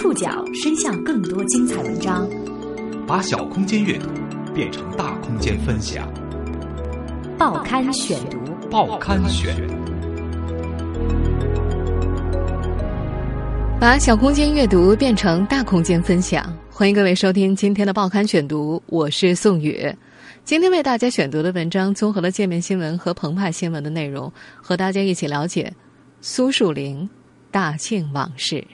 触角伸向更多精彩文章，把小空间阅读变成大空间分享。报刊选读，报刊选，把小空间阅读变成大空间分享。欢迎各位收听今天的报刊选读，我是宋宇。今天为大家选读的文章综合了界面新闻和澎湃新闻的内容，和大家一起了解苏树林大庆往事。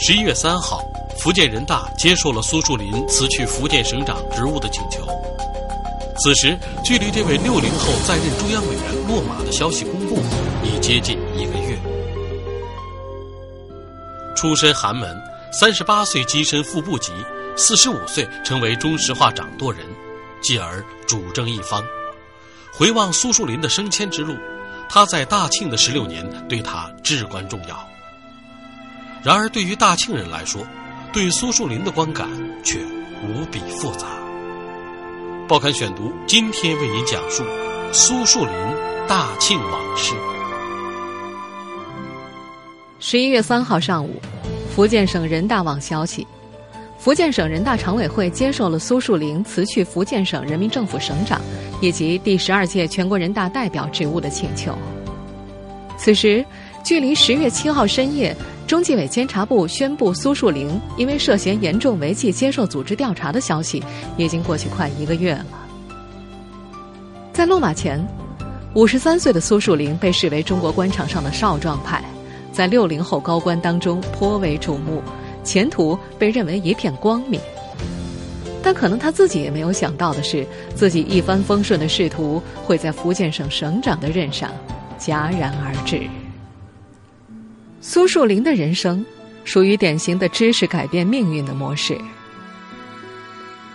十一月三号，福建人大接受了苏树林辞去福建省长职务的请求。此时，距离这位六零后在任中央委员落马的消息公布已接近一个月。出身寒门，三十八岁跻身副部级，四十五岁成为中石化掌舵人，继而主政一方。回望苏树林的升迁之路，他在大庆的十六年对他至关重要。然而，对于大庆人来说，对苏树林的观感却无比复杂。报刊选读今天为您讲述苏树林大庆往事。十一月三号上午，福建省人大网消息，福建省人大常委会接受了苏树林辞去福建省人民政府省长以及第十二届全国人大代表职务的请求。此时，距离十月七号深夜。中纪委监察部宣布苏树林因为涉嫌严重违纪接受组织调查的消息，已经过去快一个月了。在落马前，五十三岁的苏树林被视为中国官场上的少壮派，在六零后高官当中颇为瞩目，前途被认为一片光明。但可能他自己也没有想到的是，自己一帆风顺的仕途会在福建省省长的任上戛然而止。苏树林的人生属于典型的知识改变命运的模式。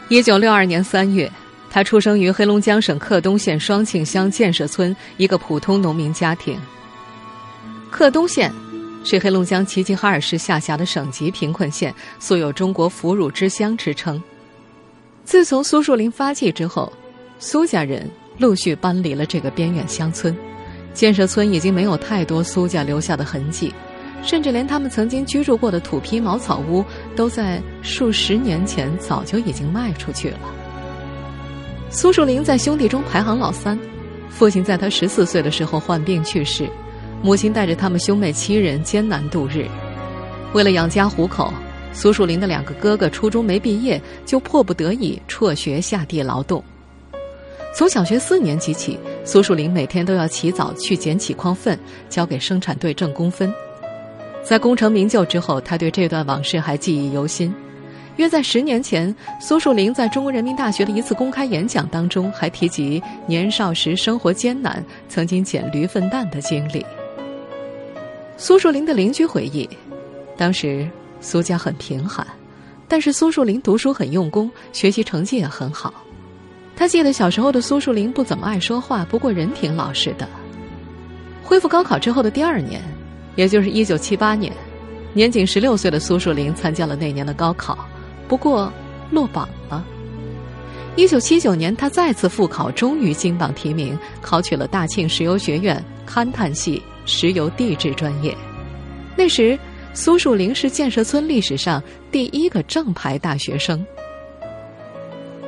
一九六二年三月，他出生于黑龙江省克东县双庆乡建设村一个普通农民家庭。克东县是黑龙江齐齐哈尔市下辖的省级贫困县，素有“中国腐乳之乡”之称。自从苏树林发迹之后，苏家人陆续搬离了这个边远乡村，建设村已经没有太多苏家留下的痕迹。甚至连他们曾经居住过的土坯茅草屋，都在数十年前早就已经卖出去了。苏树林在兄弟中排行老三，父亲在他十四岁的时候患病去世，母亲带着他们兄妹七人艰难度日。为了养家糊口，苏树林的两个哥哥初中没毕业，就迫不得已辍学下地劳动。从小学四年级起，苏树林每天都要起早去捡起矿粪，交给生产队挣工分。在功成名就之后，他对这段往事还记忆犹新。约在十年前，苏树林在中国人民大学的一次公开演讲当中，还提及年少时生活艰难，曾经捡驴粪蛋的经历。苏树林的邻居回忆，当时苏家很贫寒，但是苏树林读书很用功，学习成绩也很好。他记得小时候的苏树林不怎么爱说话，不过人挺老实的。恢复高考之后的第二年。也就是一九七八年，年仅十六岁的苏树林参加了那年的高考，不过落榜了。一九七九年，他再次复考，终于金榜题名，考取了大庆石油学院勘探系石油地质专业。那时，苏树林是建设村历史上第一个正牌大学生。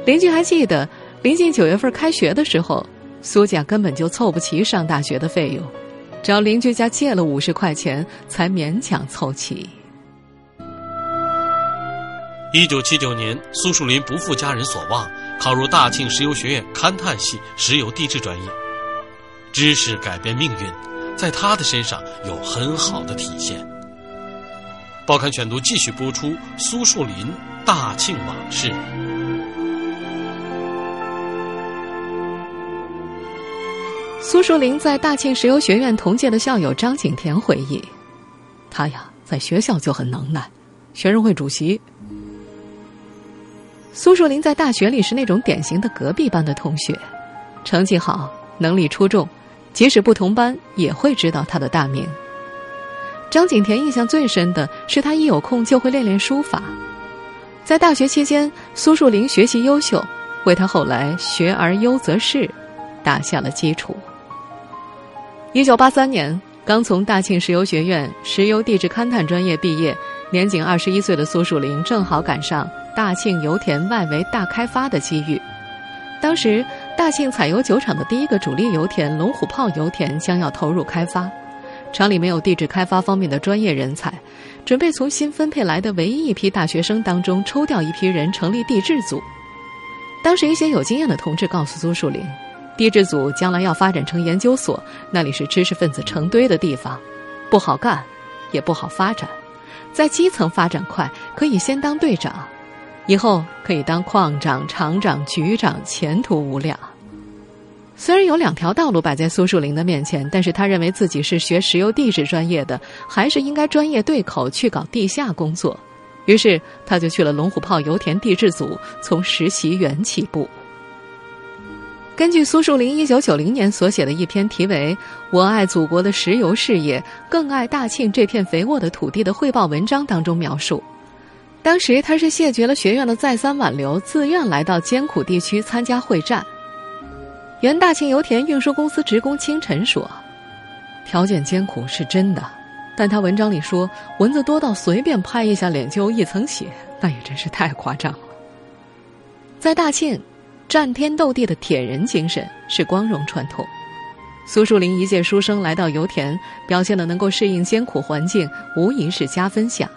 邻居还记得，临近九月份开学的时候，苏家根本就凑不齐上大学的费用。找邻居家借了五十块钱，才勉强凑齐。一九七九年，苏树林不负家人所望，考入大庆石油学院勘探系石油地质专业。知识改变命运，在他的身上有很好的体现。报刊选读继续播出苏树林大庆往事。苏树林在大庆石油学院同届的校友张景田回忆，他呀在学校就很能耐，学生会主席。苏树林在大学里是那种典型的隔壁班的同学，成绩好，能力出众，即使不同班也会知道他的大名。张景田印象最深的是他一有空就会练练书法，在大学期间，苏树林学习优秀，为他后来学而优则仕打下了基础。一九八三年，刚从大庆石油学院石油地质勘探专业毕业，年仅二十一岁的苏树林正好赶上大庆油田外围大开发的机遇。当时，大庆采油酒厂的第一个主力油田龙虎炮油田将要投入开发，厂里没有地质开发方面的专业人才，准备从新分配来的唯一一批大学生当中抽调一批人成立地质组。当时一些有经验的同志告诉苏树林。地质组将来要发展成研究所，那里是知识分子成堆的地方，不好干，也不好发展。在基层发展快，可以先当队长，以后可以当矿长、厂长、局长，前途无量。虽然有两条道路摆在苏树林的面前，但是他认为自己是学石油地质专业的，还是应该专业对口去搞地下工作。于是他就去了龙虎炮油田地质组，从实习员起步。根据苏树林一九九零年所写的一篇题为《我爱祖国的石油事业，更爱大庆这片肥沃的土地》的汇报文章当中描述，当时他是谢绝了学院的再三挽留，自愿来到艰苦地区参加会战。原大庆油田运输公司职工清晨说：“条件艰苦是真的，但他文章里说蚊子多到随便拍一下脸就一层血，那也真是太夸张了。”在大庆。战天斗地的铁人精神是光荣传统。苏树林一介书生来到油田，表现的能够适应艰苦环境，无疑是加分项。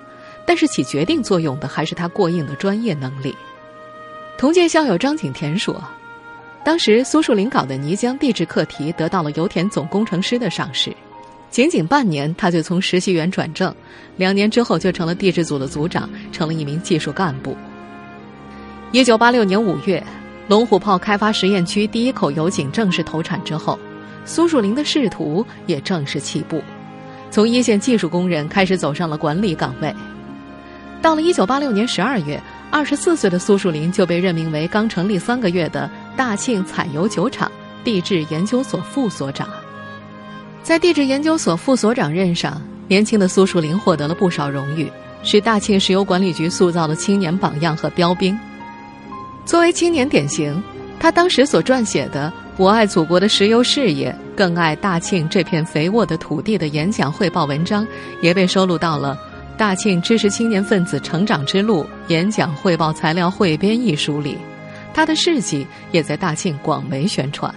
但是起决定作用的还是他过硬的专业能力。同届校友张景田说：“当时苏树林搞的泥浆地质课题得到了油田总工程师的赏识，仅仅半年他就从实习员转正，两年之后就成了地质组的组长，成了一名技术干部。”一九八六年五月。龙虎炮开发实验区第一口油井正式投产之后，苏树林的仕途也正式起步，从一线技术工人开始走上了管理岗位。到了1986年12月，24岁的苏树林就被任命为刚成立三个月的大庆采油酒厂地质研究所副所长。在地质研究所副所长任上，年轻的苏树林获得了不少荣誉，是大庆石油管理局塑造的青年榜样和标兵。作为青年典型，他当时所撰写的《我爱祖国的石油事业，更爱大庆这片肥沃的土地》的演讲汇报文章，也被收录到了《大庆知识青年分子成长之路演讲汇报材料汇编》一书里。他的事迹也在大庆广为宣传。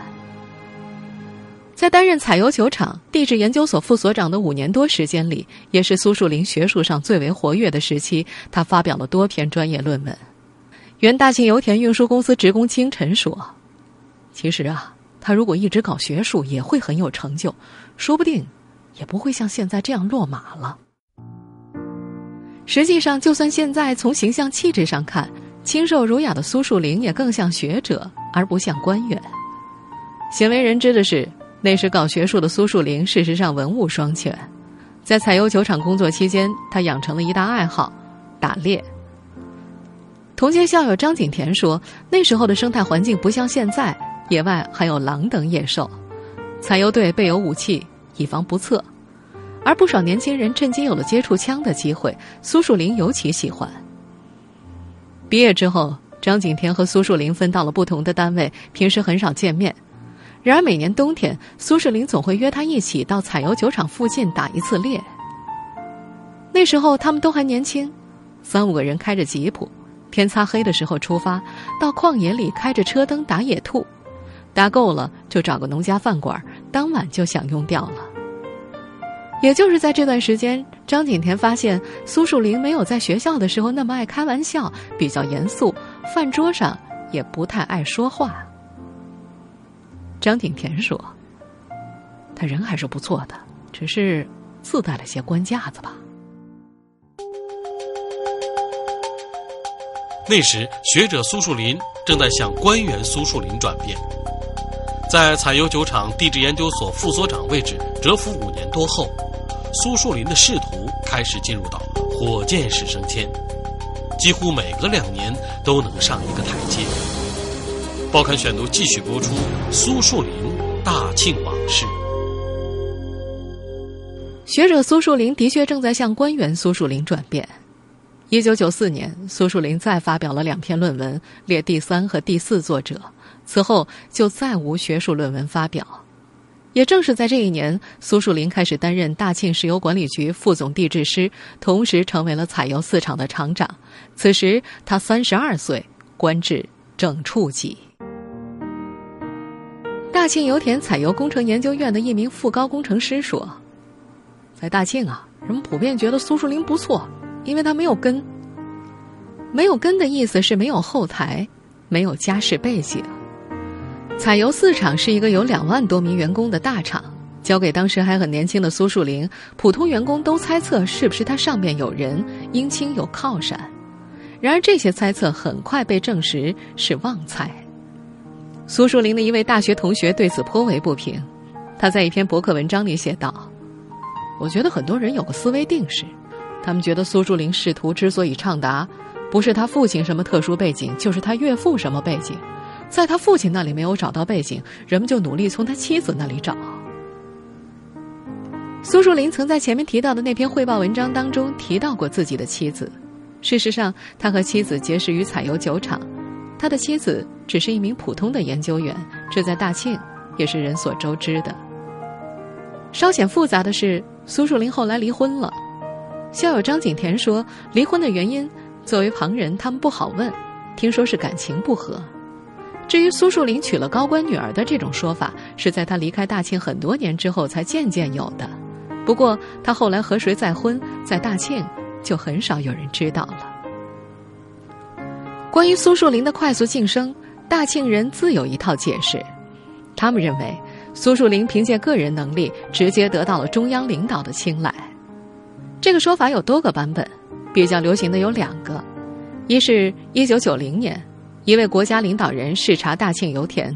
在担任采油酒厂地质研究所副所长的五年多时间里，也是苏树林学术上最为活跃的时期。他发表了多篇专业论文。原大庆油田运输公司职工清晨说：“其实啊，他如果一直搞学术，也会很有成就，说不定也不会像现在这样落马了。实际上，就算现在从形象气质上看，清瘦儒雅的苏树林也更像学者，而不像官员。鲜为人知的是，那时搞学术的苏树林，事实上文武双全。在采油酒厂工作期间，他养成了一大爱好——打猎。”同届校友张景田说：“那时候的生态环境不像现在，野外还有狼等野兽，采油队备有武器，以防不测。而不少年轻人趁机有了接触枪的机会。苏树林尤其喜欢。毕业之后，张景田和苏树林分到了不同的单位，平时很少见面。然而每年冬天，苏树林总会约他一起到采油酒厂附近打一次猎。那时候他们都还年轻，三五个人开着吉普。”天擦黑的时候出发，到旷野里开着车灯打野兔，打够了就找个农家饭馆，当晚就享用掉了。也就是在这段时间，张景田发现苏树林没有在学校的时候那么爱开玩笑，比较严肃，饭桌上也不太爱说话。张景田说：“他人还是不错的，只是自带了些官架子吧。”那时，学者苏树林正在向官员苏树林转变，在采油酒厂地质研究所副所长位置蛰伏五年多后，苏树林的仕途开始进入到火箭式升迁，几乎每隔两年都能上一个台阶。报刊选读继续播出苏树林大庆往事。学者苏树林的确正在向官员苏树林转变。一九九四年，苏树林再发表了两篇论文，列第三和第四作者。此后就再无学术论文发表。也正是在这一年，苏树林开始担任大庆石油管理局副总地质师，同时成为了采油四厂的厂长。此时他三十二岁，官至正处级。大庆油田采油工程研究院的一名副高工程师说：“在大庆啊，人们普遍觉得苏树林不错，因为他没有根。没有根的意思是没有后台，没有家世背景。”采油四厂是一个有两万多名员工的大厂，交给当时还很年轻的苏树林，普通员工都猜测是不是他上面有人，姻亲有靠山。然而这些猜测很快被证实是妄猜。苏树林的一位大学同学对此颇为不平，他在一篇博客文章里写道：“我觉得很多人有个思维定式，他们觉得苏树林仕途之所以畅达，不是他父亲什么特殊背景，就是他岳父什么背景。”在他父亲那里没有找到背景，人们就努力从他妻子那里找。苏树林曾在前面提到的那篇汇报文章当中提到过自己的妻子。事实上，他和妻子结识于采油酒厂，他的妻子只是一名普通的研究员，这在大庆也是人所周知的。稍显复杂的是，苏树林后来离婚了。校友张景田说，离婚的原因作为旁人他们不好问，听说是感情不和。至于苏树林娶了高官女儿的这种说法，是在他离开大庆很多年之后才渐渐有的。不过他后来和谁再婚，在大庆就很少有人知道了。关于苏树林的快速晋升，大庆人自有一套解释。他们认为，苏树林凭借个人能力直接得到了中央领导的青睐。这个说法有多个版本，比较流行的有两个：一是一九九零年。一位国家领导人视察大庆油田，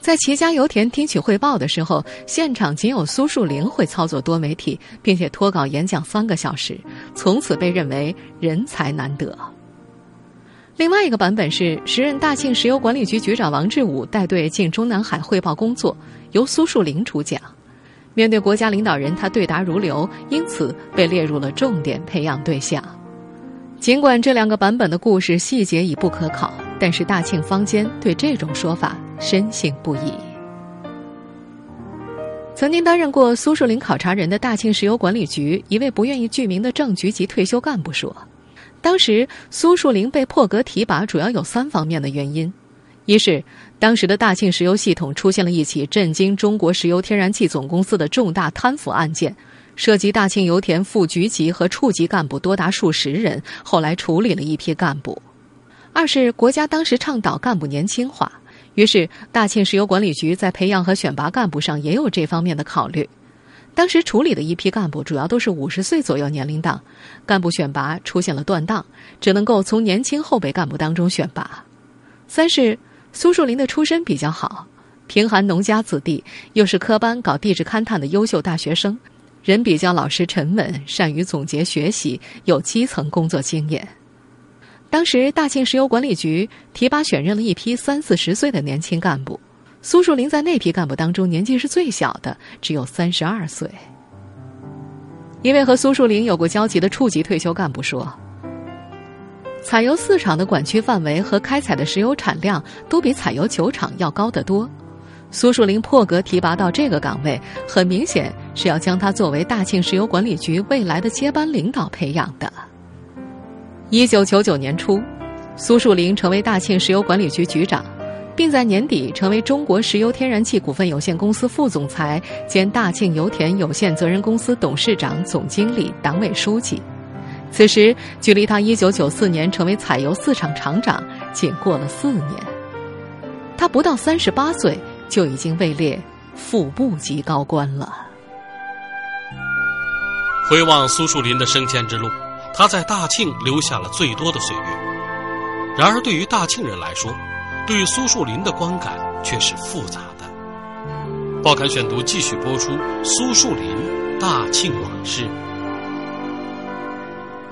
在齐家油田听取汇报的时候，现场仅有苏树林会操作多媒体，并且脱稿演讲三个小时，从此被认为人才难得。另外一个版本是，时任大庆石油管理局局长王志武带队进中南海汇报工作，由苏树林主讲。面对国家领导人，他对答如流，因此被列入了重点培养对象。尽管这两个版本的故事细节已不可考。但是大庆坊间对这种说法深信不疑。曾经担任过苏树林考察人的大庆石油管理局一位不愿意具名的正局级退休干部说：“当时苏树林被破格提拔，主要有三方面的原因：一是当时的大庆石油系统出现了一起震惊中国石油天然气总公司的重大贪腐案件，涉及大庆油田副局级和处级干部多达数十人，后来处理了一批干部。”二是国家当时倡导干部年轻化，于是大庆石油管理局在培养和选拔干部上也有这方面的考虑。当时处理的一批干部主要都是五十岁左右年龄档，干部选拔出现了断档，只能够从年轻后备干部当中选拔。三是苏树林的出身比较好，贫寒农家子弟，又是科班搞地质勘探的优秀大学生，人比较老实沉稳，善于总结学习，有基层工作经验。当时，大庆石油管理局提拔选任了一批三四十岁的年轻干部，苏树林在那批干部当中年纪是最小的，只有三十二岁。一位和苏树林有过交集的处级退休干部说：“采油四厂的管区范围和开采的石油产量都比采油九厂要高得多，苏树林破格提拔到这个岗位，很明显是要将他作为大庆石油管理局未来的接班领导培养的。”一九九九年初，苏树林成为大庆石油管理局局长，并在年底成为中国石油天然气股份有限公司副总裁兼大庆油田有限责任公司董事长、总经理、党委书记。此时，距离他一九九四年成为采油四厂厂长仅过了四年。他不到三十八岁，就已经位列副部级高官了。回望苏树林的升迁之路。他在大庆留下了最多的岁月，然而对于大庆人来说，对于苏树林的观感却是复杂的。报刊选读继续播出苏树林大庆往事。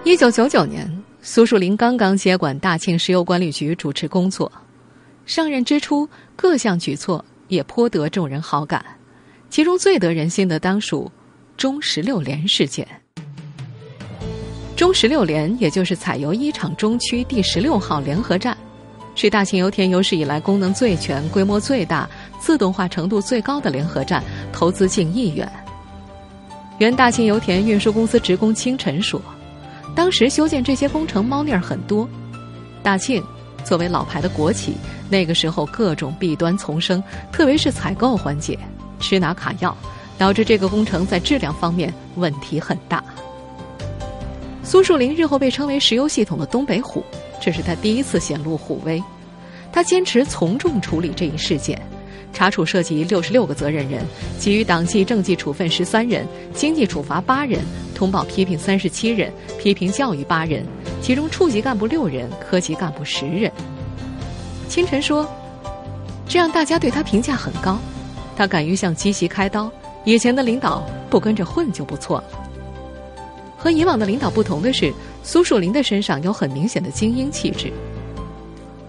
一九九九年，苏树林刚刚接管大庆石油管理局主持工作，上任之初各项举措也颇得众人好感，其中最得人心的当属中十六连事件。中十六连，也就是采油一厂中区第十六号联合站，是大庆油田有史以来功能最全、规模最大、自动化程度最高的联合站，投资近亿元。原大庆油田运输公司职工清晨说：“当时修建这些工程猫腻儿很多，大庆作为老牌的国企，那个时候各种弊端丛生，特别是采购环节吃拿卡要，导致这个工程在质量方面问题很大。”苏树林日后被称为石油系统的东北虎，这是他第一次显露虎威。他坚持从重处理这一事件，查处涉及六十六个责任人，给予党纪政纪处分十三人，经济处罚八人，通报批评三十七人，批评教育八人，其中处级干部六人，科级干部十人。清晨说：“这样大家对他评价很高，他敢于向积习开刀。以前的领导不跟着混就不错了。”和以往的领导不同的是，苏树林的身上有很明显的精英气质。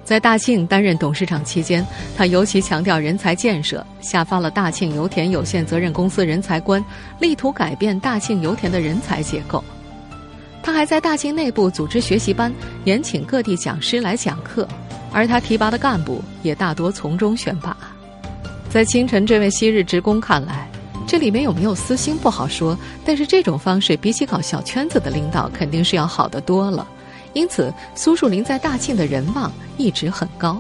在大庆担任董事长期间，他尤其强调人才建设，下发了大庆油田有限责任公司人才观，力图改变大庆油田的人才结构。他还在大庆内部组织学习班，延请各地讲师来讲课，而他提拔的干部也大多从中选拔。在清晨这位昔日职工看来。这里面有没有私心不好说，但是这种方式比起搞小圈子的领导肯定是要好得多了。因此，苏树林在大庆的人望一直很高。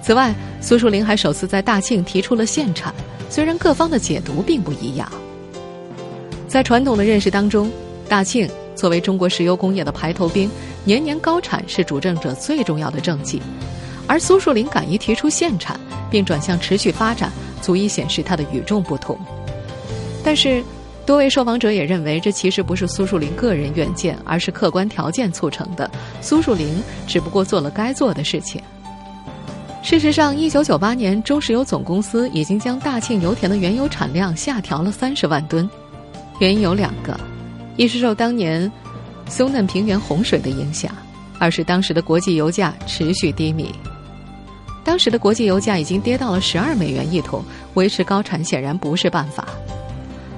此外，苏树林还首次在大庆提出了限产，虽然各方的解读并不一样。在传统的认识当中，大庆作为中国石油工业的排头兵，年年高产是主政者最重要的政绩，而苏树林敢于提出限产，并转向持续发展。足以显示他的与众不同，但是多位受访者也认为，这其实不是苏树林个人远见，而是客观条件促成的。苏树林只不过做了该做的事情。事实上，一九九八年，中石油总公司已经将大庆油田的原油产量下调了三十万吨，原因有两个：一是受当年松嫩平原洪水的影响，二是当时的国际油价持续低迷。当时的国际油价已经跌到了十二美元一桶，维持高产显然不是办法。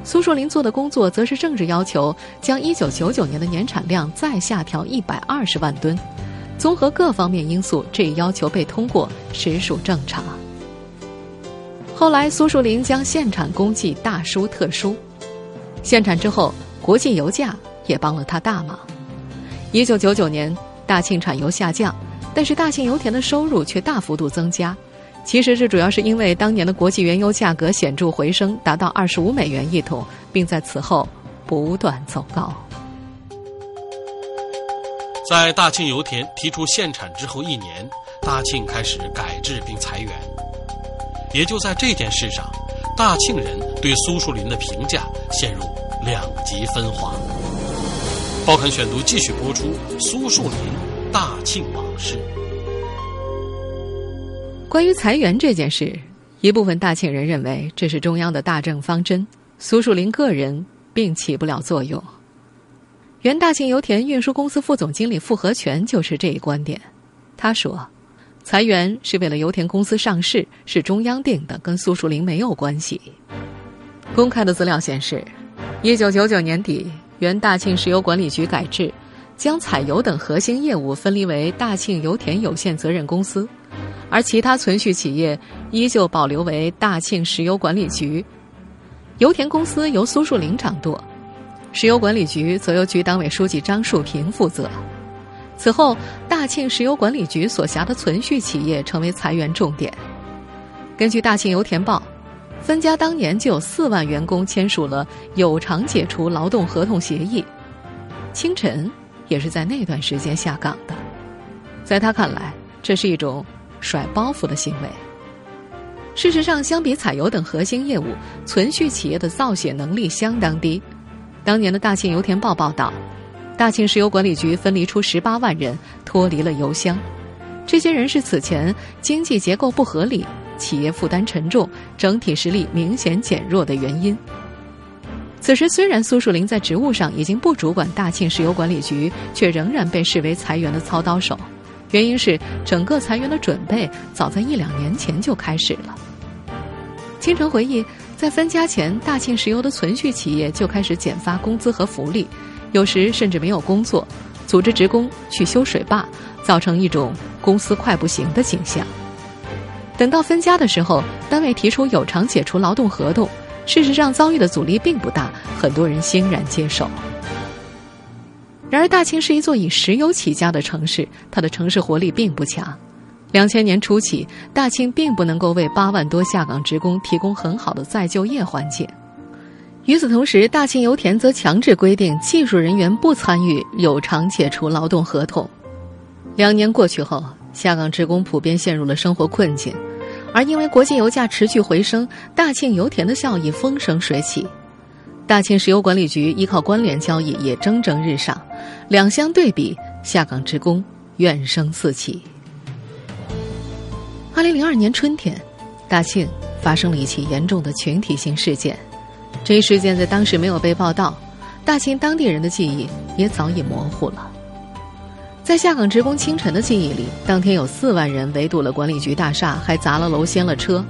苏树林做的工作则是政治要求，将一九九九年的年产量再下调一百二十万吨。综合各方面因素，这一要求被通过实属正常。后来，苏树林将限产公祭大书特书，限产之后，国际油价也帮了他大忙。一九九九年，大庆产油下降。但是大庆油田的收入却大幅度增加，其实这主要是因为当年的国际原油价格显著回升，达到二十五美元一桶，并在此后不断走高。在大庆油田提出限产之后一年，大庆开始改制并裁员。也就在这件事上，大庆人对苏树林的评价陷入两极分化。报刊选读继续播出苏树林大庆往事。关于裁员这件事，一部分大庆人认为这是中央的大政方针，苏树林个人并起不了作用。原大庆油田运输公司副总经理傅和全就是这一观点。他说：“裁员是为了油田公司上市，是中央定的，跟苏树林没有关系。”公开的资料显示，一九九九年底。原大庆石油管理局改制，将采油等核心业务分离为大庆油田有限责任公司，而其他存续企业依旧保留为大庆石油管理局。油田公司由苏树林掌舵，石油管理局则由局党委书记张树平负责。此后，大庆石油管理局所辖的存续企业成为裁员重点。根据《大庆油田报》。分家当年就有四万员工签署了有偿解除劳动合同协议，清晨也是在那段时间下岗的。在他看来，这是一种甩包袱的行为。事实上，相比采油等核心业务，存续企业的造血能力相当低。当年的大庆油田报报道，大庆石油管理局分离出十八万人，脱离了油箱。这些人是此前经济结构不合理。企业负担沉重，整体实力明显减弱的原因。此时，虽然苏树林在职务上已经不主管大庆石油管理局，却仍然被视为裁员的操刀手。原因是整个裁员的准备早在一两年前就开始了。清晨回忆，在分家前，大庆石油的存续企业就开始减发工资和福利，有时甚至没有工作，组织职工去修水坝，造成一种公司快不行的景象。等到分家的时候，单位提出有偿解除劳动合同，事实上遭遇的阻力并不大，很多人欣然接受。然而，大庆是一座以石油起家的城市，它的城市活力并不强。两千年初起，大庆并不能够为八万多下岗职工提供很好的再就业环境。与此同时，大庆油田则强制规定技术人员不参与有偿解除劳动合同。两年过去后，下岗职工普遍陷入了生活困境，而因为国际油价持续回升，大庆油田的效益风生水起。大庆石油管理局依靠关联交易也蒸蒸日上，两相对比，下岗职工怨声四起。二零零二年春天，大庆发生了一起严重的群体性事件，这一事件在当时没有被报道，大庆当地人的记忆也早已模糊了。在下岗职工清晨的记忆里，当天有四万人围堵了管理局大厦，还砸了楼、掀了车。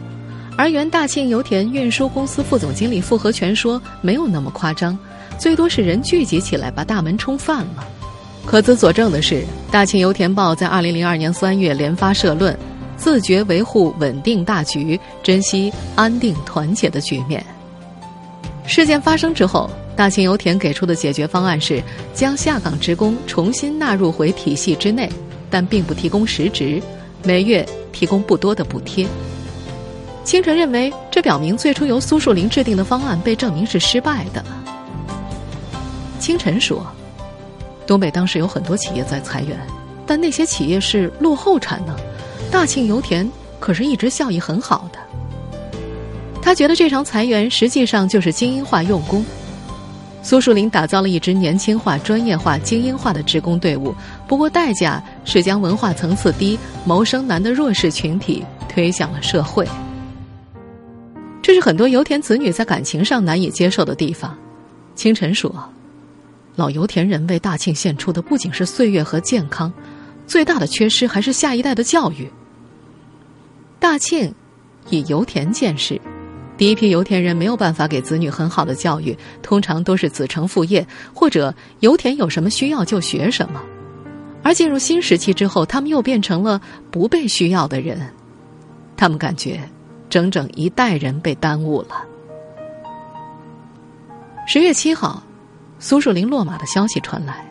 而原大庆油田运输公司副总经理傅和全说，没有那么夸张，最多是人聚集起来把大门冲犯了。可资佐证的是，大庆油田报在二零零二年三月连发社论，自觉维护稳定大局，珍惜安定团结的局面。事件发生之后，大庆油田给出的解决方案是将下岗职工重新纳入回体系之内，但并不提供实职，每月提供不多的补贴。清晨认为，这表明最初由苏树林制定的方案被证明是失败的。清晨说：“东北当时有很多企业在裁员，但那些企业是落后产能，大庆油田可是一直效益很好的。”他觉得这场裁员实际上就是精英化用工。苏树林打造了一支年轻化、专业化、精英化的职工队伍，不过代价是将文化层次低、谋生难的弱势群体推向了社会。是很多油田子女在感情上难以接受的地方。清晨说：“老油田人为大庆献出的不仅是岁月和健康，最大的缺失还是下一代的教育。大庆以油田建市，第一批油田人没有办法给子女很好的教育，通常都是子承父业，或者油田有什么需要就学什么。而进入新时期之后，他们又变成了不被需要的人，他们感觉。”整整一代人被耽误了。十月七号，苏树林落马的消息传来，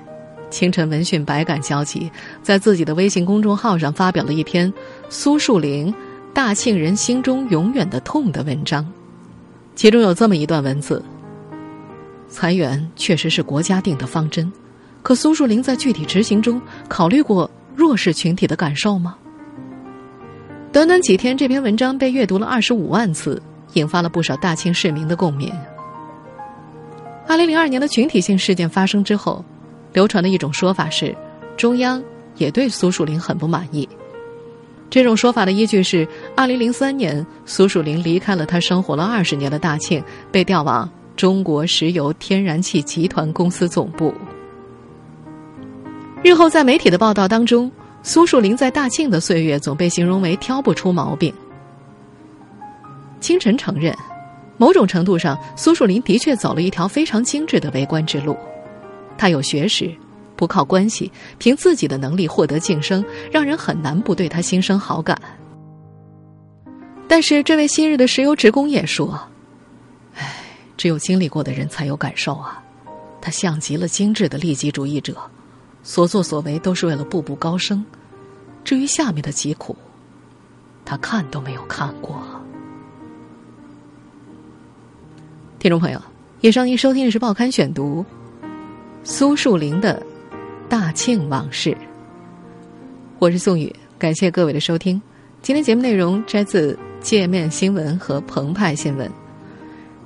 清晨闻讯百感交集，在自己的微信公众号上发表了一篇《苏树林，大庆人心中永远的痛》的文章，其中有这么一段文字：裁员确实是国家定的方针，可苏树林在具体执行中考虑过弱势群体的感受吗？短短几天，这篇文章被阅读了二十五万次，引发了不少大庆市民的共鸣。二零零二年的群体性事件发生之后，流传的一种说法是，中央也对苏树林很不满意。这种说法的依据是，二零零三年苏树林离开了他生活了二十年的大庆，被调往中国石油天然气集团公司总部。日后在媒体的报道当中。苏树林在大庆的岁月总被形容为挑不出毛病。清晨承认，某种程度上，苏树林的确走了一条非常精致的为官之路。他有学识，不靠关系，凭自己的能力获得晋升，让人很难不对他心生好感。但是，这位昔日的石油职工也说：“唉，只有经历过的人才有感受啊。他像极了精致的利己主义者。”所作所为都是为了步步高升，至于下面的疾苦，他看都没有看过。听众朋友，以上您收听的是《报刊选读》，苏树林的《大庆往事》，我是宋宇，感谢各位的收听。今天节目内容摘自界面新闻和澎湃新闻。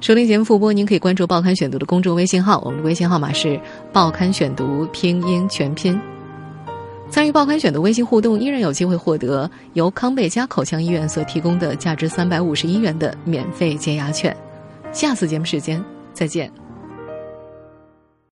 收听节目复播，您可以关注《报刊选读》的公众微信号，我们的微信号码是《报刊选读》拼音全拼。参与《报刊选读》微信互动，依然有机会获得由康贝佳口腔医院所提供的价值三百五十一元的免费洁牙券。下次节目时间再见。